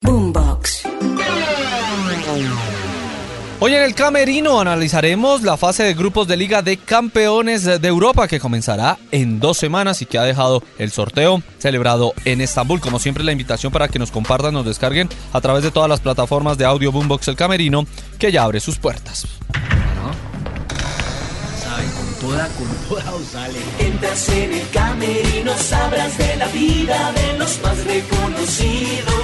Boombox. Hoy en el Camerino analizaremos la fase de grupos de Liga de Campeones de Europa que comenzará en dos semanas y que ha dejado el sorteo celebrado en Estambul. Como siempre, la invitación para que nos compartan, nos descarguen a través de todas las plataformas de audio Boombox El Camerino que ya abre sus puertas. Toda, con toda os sale. Entras en el camerino, sabrás de la vida de los más reconocidos.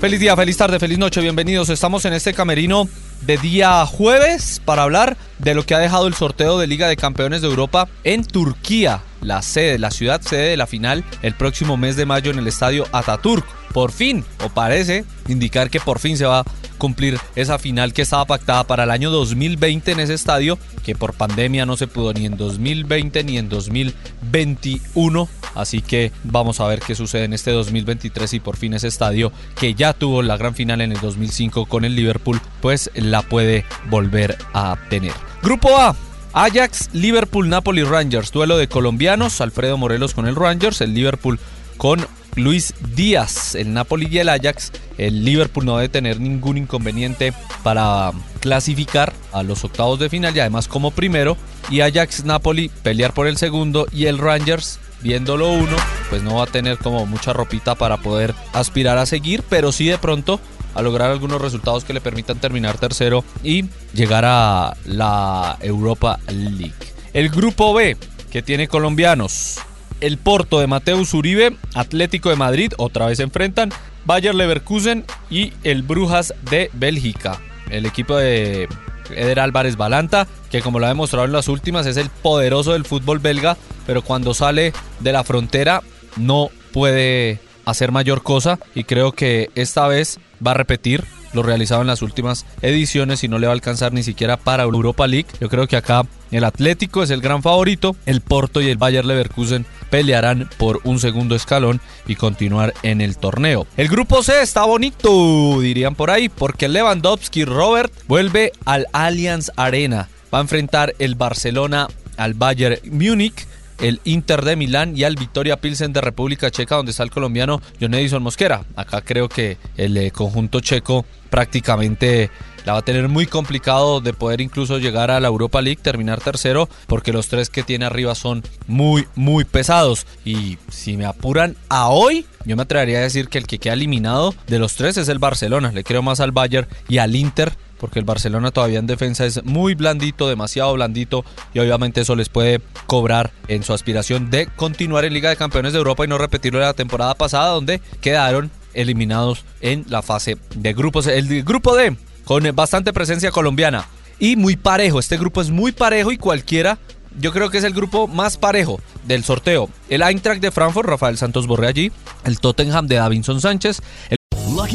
Feliz día, feliz tarde, feliz noche, bienvenidos. Estamos en este camerino de día jueves para hablar de lo que ha dejado el sorteo de Liga de Campeones de Europa en Turquía, la sede, la ciudad sede de la final el próximo mes de mayo en el estadio Ataturk. Por fin, o parece indicar que por fin se va a cumplir esa final que estaba pactada para el año 2020 en ese estadio, que por pandemia no se pudo ni en 2020 ni en 2021. Así que vamos a ver qué sucede en este 2023 y por fin ese estadio que ya tuvo la gran final en el 2005 con el Liverpool, pues la puede volver a tener. Grupo A, Ajax, Liverpool, Napoli, Rangers. Duelo de colombianos. Alfredo Morelos con el Rangers. El Liverpool con Luis Díaz. El Napoli y el Ajax. El Liverpool no debe tener ningún inconveniente para clasificar a los octavos de final y además como primero. Y Ajax, Napoli pelear por el segundo. Y el Rangers viéndolo uno, pues no va a tener como mucha ropita para poder aspirar a seguir, pero sí de pronto a lograr algunos resultados que le permitan terminar tercero y llegar a la Europa League. El grupo B, que tiene colombianos, el Porto de Mateus Uribe, Atlético de Madrid, otra vez se enfrentan, Bayer Leverkusen y el Brujas de Bélgica. El equipo de Eder Álvarez Balanta, que como lo ha demostrado en las últimas es el poderoso del fútbol belga, pero cuando sale de la frontera no puede hacer mayor cosa y creo que esta vez va a repetir lo realizado en las últimas ediciones y no le va a alcanzar ni siquiera para Europa League. Yo creo que acá el Atlético es el gran favorito, el Porto y el Bayer Leverkusen pelearán por un segundo escalón y continuar en el torneo. El grupo C está bonito, dirían por ahí, porque Lewandowski Robert vuelve al Allianz Arena. Va a enfrentar el Barcelona al Bayern Múnich el Inter de Milán y al Victoria Pilsen de República Checa, donde está el colombiano John Edison Mosquera. Acá creo que el eh, conjunto checo prácticamente la va a tener muy complicado de poder incluso llegar a la Europa League, terminar tercero, porque los tres que tiene arriba son muy, muy pesados. Y si me apuran a hoy, yo me atrevería a decir que el que queda eliminado de los tres es el Barcelona. Le creo más al Bayern y al Inter porque el Barcelona todavía en defensa es muy blandito, demasiado blandito y obviamente eso les puede cobrar en su aspiración de continuar en Liga de Campeones de Europa y no repetirlo de la temporada pasada donde quedaron eliminados en la fase de grupos. El grupo D con bastante presencia colombiana y muy parejo. Este grupo es muy parejo y cualquiera yo creo que es el grupo más parejo del sorteo. El Eintracht de Frankfurt, Rafael Santos Borre allí, el Tottenham de Davinson Sánchez,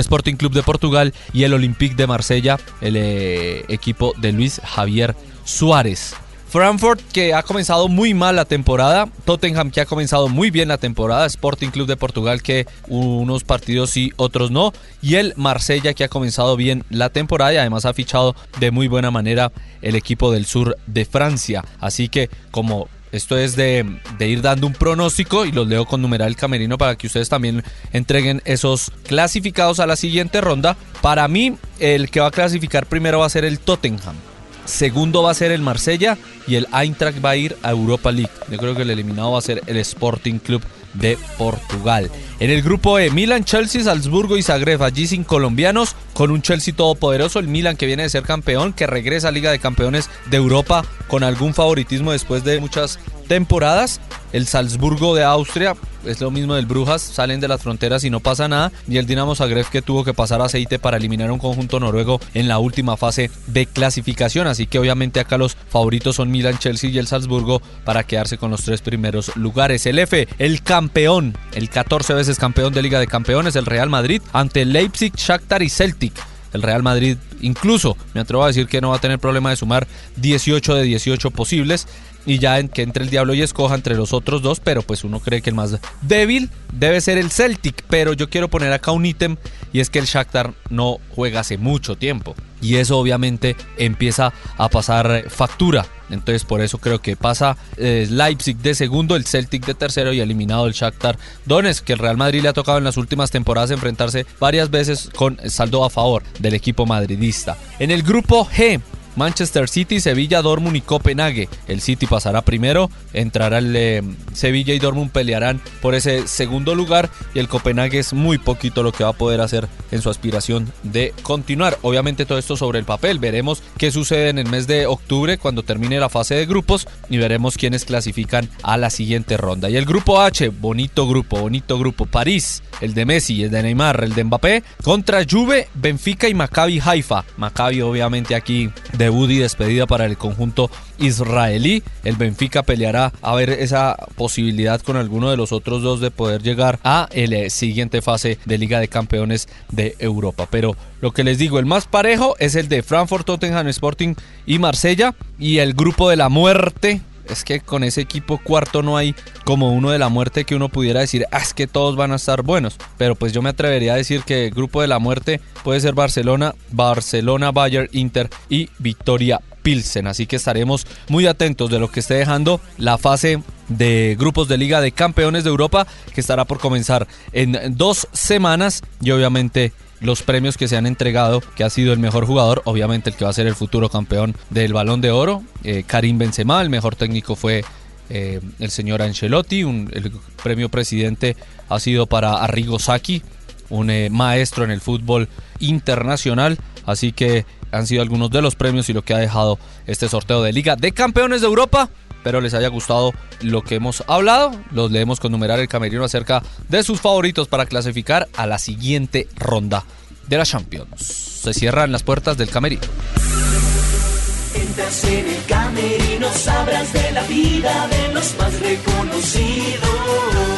Sporting Club de Portugal y el Olympique de Marsella, el eh, equipo de Luis Javier Suárez. Frankfurt que ha comenzado muy mal la temporada, Tottenham que ha comenzado muy bien la temporada, Sporting Club de Portugal que unos partidos sí, otros no, y el Marsella que ha comenzado bien la temporada y además ha fichado de muy buena manera el equipo del sur de Francia. Así que como esto es de, de, ir dando un pronóstico y los leo con numeral camerino para que ustedes también entreguen esos clasificados a la siguiente ronda. Para mí, el que va a clasificar primero va a ser el Tottenham. Segundo va a ser el Marsella y el Eintracht va a ir a Europa League. Yo creo que el eliminado va a ser el Sporting Club de Portugal. En el grupo E, Milan, Chelsea, Salzburgo y Zagreb, allí sin colombianos, con un Chelsea todopoderoso, el Milan que viene de ser campeón, que regresa a Liga de Campeones de Europa con algún favoritismo después de muchas temporadas. El Salzburgo de Austria es lo mismo del Brujas, salen de las fronteras y no pasa nada. Y el Dinamo Zagreb que tuvo que pasar aceite para eliminar un conjunto noruego en la última fase de clasificación. Así que obviamente acá los favoritos son Milan, Chelsea y el Salzburgo para quedarse con los tres primeros lugares. El F, el campeón, el 14 veces campeón de Liga de Campeones, el Real Madrid, ante Leipzig, Shakhtar y Celtic. El Real Madrid incluso me atrevo a decir que no va a tener problema de sumar 18 de 18 posibles y ya en que entre el diablo y escoja entre los otros dos, pero pues uno cree que el más débil debe ser el Celtic, pero yo quiero poner acá un ítem y es que el Shakhtar no juega hace mucho tiempo y eso obviamente empieza a pasar factura. Entonces por eso creo que pasa eh, Leipzig de segundo, el Celtic de tercero y eliminado el Shakhtar Donetsk, que el Real Madrid le ha tocado en las últimas temporadas enfrentarse varias veces con saldo a favor del equipo madridista. En el grupo G Manchester City, Sevilla, Dortmund y Copenhague. El City pasará primero, entrará el eh, Sevilla y Dortmund pelearán por ese segundo lugar y el Copenhague es muy poquito lo que va a poder hacer en su aspiración de continuar. Obviamente todo esto sobre el papel, veremos qué sucede en el mes de octubre cuando termine la fase de grupos y veremos quiénes clasifican a la siguiente ronda. Y el grupo H, bonito grupo, bonito grupo, París, el de Messi, el de Neymar, el de Mbappé, contra Juve, Benfica y Maccabi Haifa. Maccabi obviamente aquí de debut despedida para el conjunto israelí. El Benfica peleará a ver esa posibilidad con alguno de los otros dos de poder llegar a la eh, siguiente fase de Liga de Campeones de Europa. Pero lo que les digo, el más parejo es el de Frankfurt, Tottenham Sporting y Marsella. Y el grupo de la muerte es que con ese equipo cuarto no hay como uno de la muerte que uno pudiera decir, ah, es que todos van a estar buenos. Pero pues yo me atrevería a decir que el grupo de la muerte puede ser Barcelona, Barcelona, Bayern, Inter y Victoria Pilsen. Así que estaremos muy atentos de lo que esté dejando la fase de grupos de Liga de Campeones de Europa que estará por comenzar en dos semanas y obviamente los premios que se han entregado, que ha sido el mejor jugador, obviamente el que va a ser el futuro campeón del Balón de Oro, eh, Karim Benzema, el mejor técnico fue eh, el señor Ancelotti, el premio presidente ha sido para Arrigo Sacchi, un eh, maestro en el fútbol internacional, así que han sido algunos de los premios y lo que ha dejado este sorteo de Liga de Campeones de Europa. Espero les haya gustado lo que hemos hablado. Los leemos con numerar el camerino acerca de sus favoritos para clasificar a la siguiente ronda de la Champions. Se cierran las puertas del camerino. Entras en el camerino, sabrás de la vida de los más reconocidos.